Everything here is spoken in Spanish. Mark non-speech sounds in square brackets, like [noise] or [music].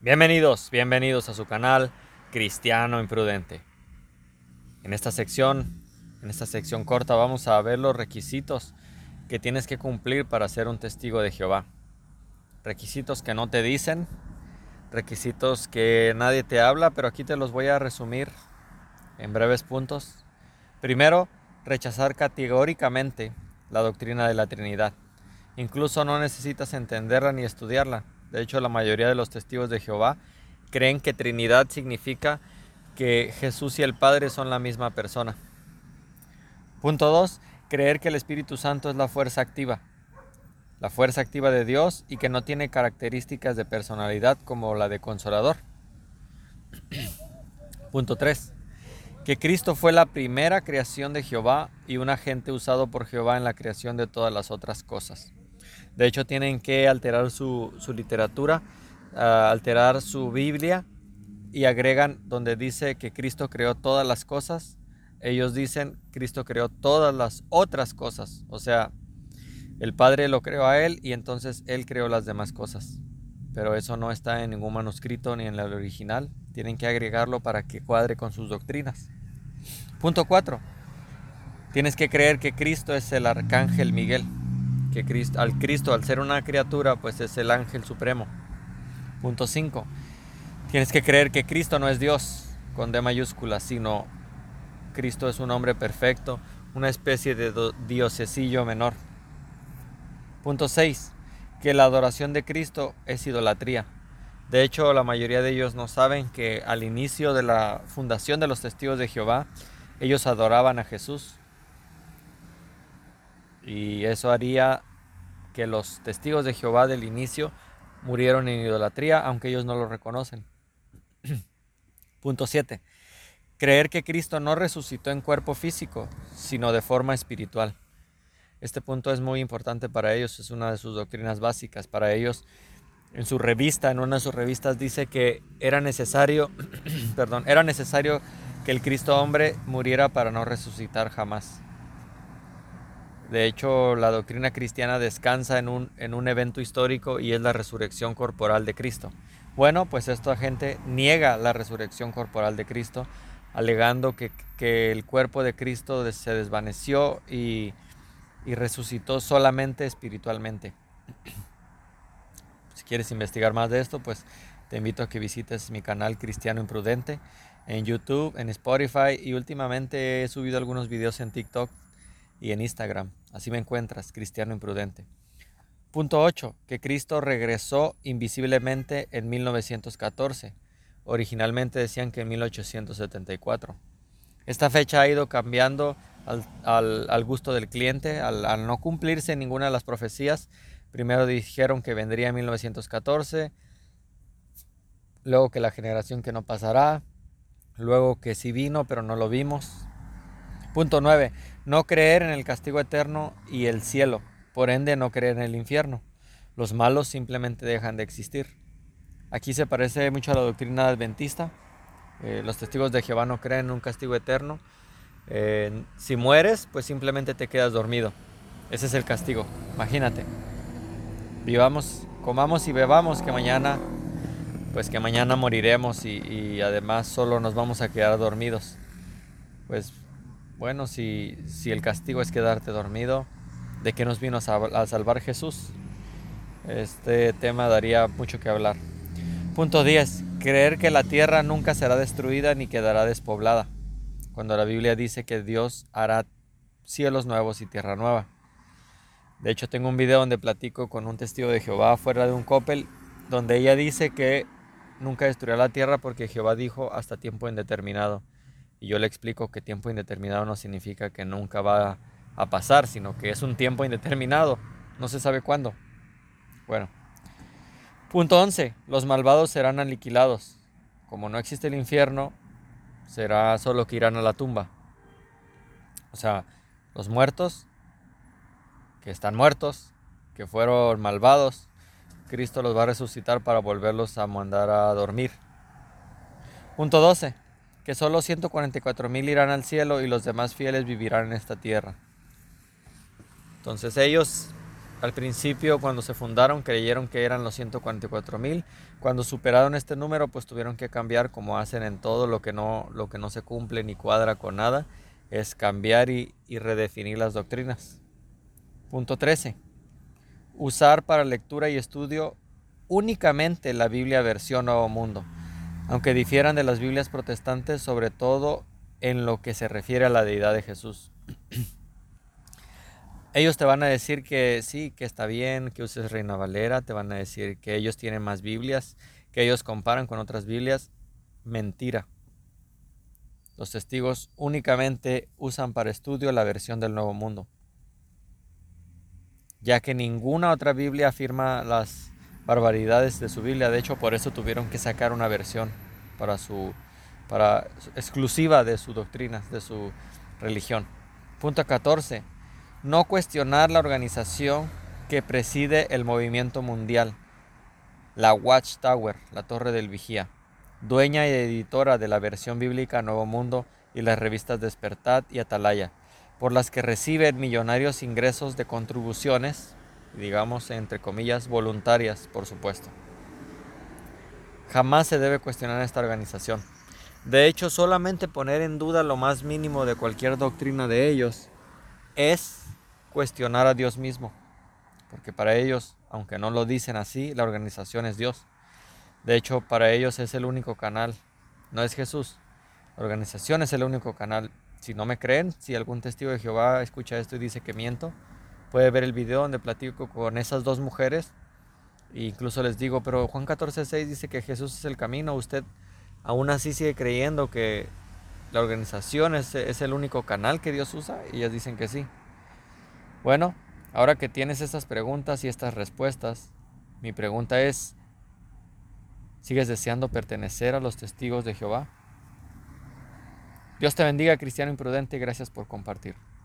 Bienvenidos, bienvenidos a su canal Cristiano Imprudente. En esta sección, en esta sección corta vamos a ver los requisitos que tienes que cumplir para ser un testigo de Jehová. Requisitos que no te dicen, requisitos que nadie te habla, pero aquí te los voy a resumir en breves puntos. Primero, rechazar categóricamente la doctrina de la Trinidad. Incluso no necesitas entenderla ni estudiarla de hecho, la mayoría de los testigos de Jehová creen que Trinidad significa que Jesús y el Padre son la misma persona. Punto 2. Creer que el Espíritu Santo es la fuerza activa. La fuerza activa de Dios y que no tiene características de personalidad como la de consolador. [clears throat] Punto 3. Que Cristo fue la primera creación de Jehová y un agente usado por Jehová en la creación de todas las otras cosas. De hecho, tienen que alterar su, literatura, ah, alterar su Biblia y agregan donde dice que Cristo creó todas las cosas. Ellos dicen Cristo creó todas las otras cosas. O sea, el Padre lo creó a Él y entonces Él creó las demás cosas. Pero eso no está en ningún manuscrito ni en el original. Tienen que agregarlo para que cuadre con sus doctrinas. Punto 4. Tienes que creer que Cristo es el arcángel Miguel que Cristo, al Cristo, al ser una criatura, pues es el ángel supremo. Punto 5. Tienes que creer que Cristo no es Dios con D mayúscula, sino Cristo es un hombre perfecto, una especie de diosesillo menor. Punto 6. Que la adoración de Cristo es idolatría. De hecho, la mayoría de ellos no saben que al inicio de la fundación de los testigos de Jehová, ellos adoraban a Jesús y eso haría que los testigos de Jehová del inicio murieron en idolatría, aunque ellos no lo reconocen. [clears throat] Punto 7. Creer que Cristo no resucitó en cuerpo físico, sino de forma espiritual. Este punto es muy importante para ellos, es una de sus doctrinas básicas. Para ellos, en su revista, en una de sus revistas, dice que era necesario, [clears throat] perdón, era necesario que el Cristo hombre muriera para no resucitar jamás. De hecho, la doctrina cristiana descansa en un, en un evento histórico y es la resurrección corporal de Cristo. Bueno, pues esta gente niega la resurrección corporal de Cristo, alegando que, el cuerpo de Cristo se desvaneció y, y resucitó solamente espiritualmente. Si quieres investigar más de esto, pues te invito a que visites mi canal Cristiano Imprudente en YouTube, en Spotify y últimamente he subido algunos videos en TikTok y en Instagram. Así me encuentras, cristiano imprudente. Punto 8. Que Cristo regresó invisiblemente en 1914. Originalmente decían que en 1874. Esta fecha ha ido cambiando al, gusto del cliente, al, al, no cumplirse ninguna de las profecías. Primero dijeron que vendría en 1914, luego que la generación que no pasará, luego que sí vino pero no lo vimos, Punto 9. No creer en el castigo eterno y el cielo. Por ende, no creer en el infierno. Los malos simplemente dejan de existir. Aquí se parece mucho a la doctrina adventista. Eh, los testigos de Jehová no creen en un castigo eterno. Eh, si mueres, pues simplemente te quedas dormido. Ese es el castigo. Imagínate. Vivamos, comamos y bebamos que mañana, pues que mañana moriremos y, y además solo nos vamos a quedar dormidos. Pues bueno, si, el castigo es quedarte dormido, ¿de qué nos vino a, salvar Jesús? Este tema daría mucho que hablar. Punto 10. Creer que la tierra nunca será destruida ni quedará despoblada. Cuando la Biblia dice que Dios hará cielos nuevos y tierra nueva. De hecho, tengo un video donde platico con un testigo de Jehová fuera de un copel, donde ella dice que nunca destruirá la tierra porque Jehová dijo hasta tiempo indeterminado. Y yo le explico que tiempo indeterminado no significa que nunca va a pasar, sino que es un tiempo indeterminado. No se sabe cuándo. Bueno. Punto 11. Los malvados serán aniquilados. Como no existe el infierno, será solo que irán a la tumba. O sea, los muertos, que están muertos, que fueron malvados, Cristo los va a resucitar para volverlos a mandar a dormir. Punto 12 que solo 144 mil irán al cielo y los demás fieles vivirán en esta tierra. Entonces ellos al principio cuando se fundaron creyeron que eran los 144 mil. Cuando superaron este número pues tuvieron que cambiar como hacen en todo lo que no, lo que no se cumple ni cuadra con nada. Es cambiar y, y redefinir las doctrinas. Punto 13. Usar para lectura y estudio únicamente la Biblia versión Nuevo Mundo, aunque difieran de las Biblias protestantes sobre todo en lo que se refiere a la deidad de Jesús. [clears throat] ellos te van a decir que sí, que está bien, que uses Reina Valera, te van a decir que ellos tienen más Biblias, que ellos comparan con otras Biblias. Mentira. Los testigos únicamente usan para estudio la versión del Nuevo Mundo, ya que ninguna otra Biblia afirma las barbaridades de su Biblia. De hecho, por eso tuvieron que sacar una versión para su, para exclusiva de su doctrina, de su religión. Punto 14 no cuestionar la organización que preside el movimiento mundial, la Watchtower, la Torre del Vigía, dueña y editora de la versión bíblica Nuevo Mundo y las revistas Despertad y Atalaya, por las que reciben millonarios ingresos de contribuciones, digamos entre comillas, voluntarias, por supuesto. Jamás se debe cuestionar esta organización. De hecho, solamente poner en duda lo más mínimo de cualquier doctrina de ellos es cuestionar a Dios mismo, porque para ellos, aunque no lo dicen así, la organización es Dios. De hecho, para ellos es el único canal, no es Jesús. La organización es el único canal. Si no me creen, si algún testigo de Jehová escucha esto y dice que miento, puede ver el video donde platico con esas dos mujeres. E incluso les digo, pero Juan 14.6 dice que Jesús es el camino. Usted aún así sigue creyendo que la organización es, el único canal que Dios usa. Y ellas dicen que sí. Bueno, ahora que tienes estas preguntas y estas respuestas, mi pregunta es, ¿sigues deseando pertenecer a los testigos de Jehová? Dios te bendiga, cristiano imprudente, y gracias por compartir.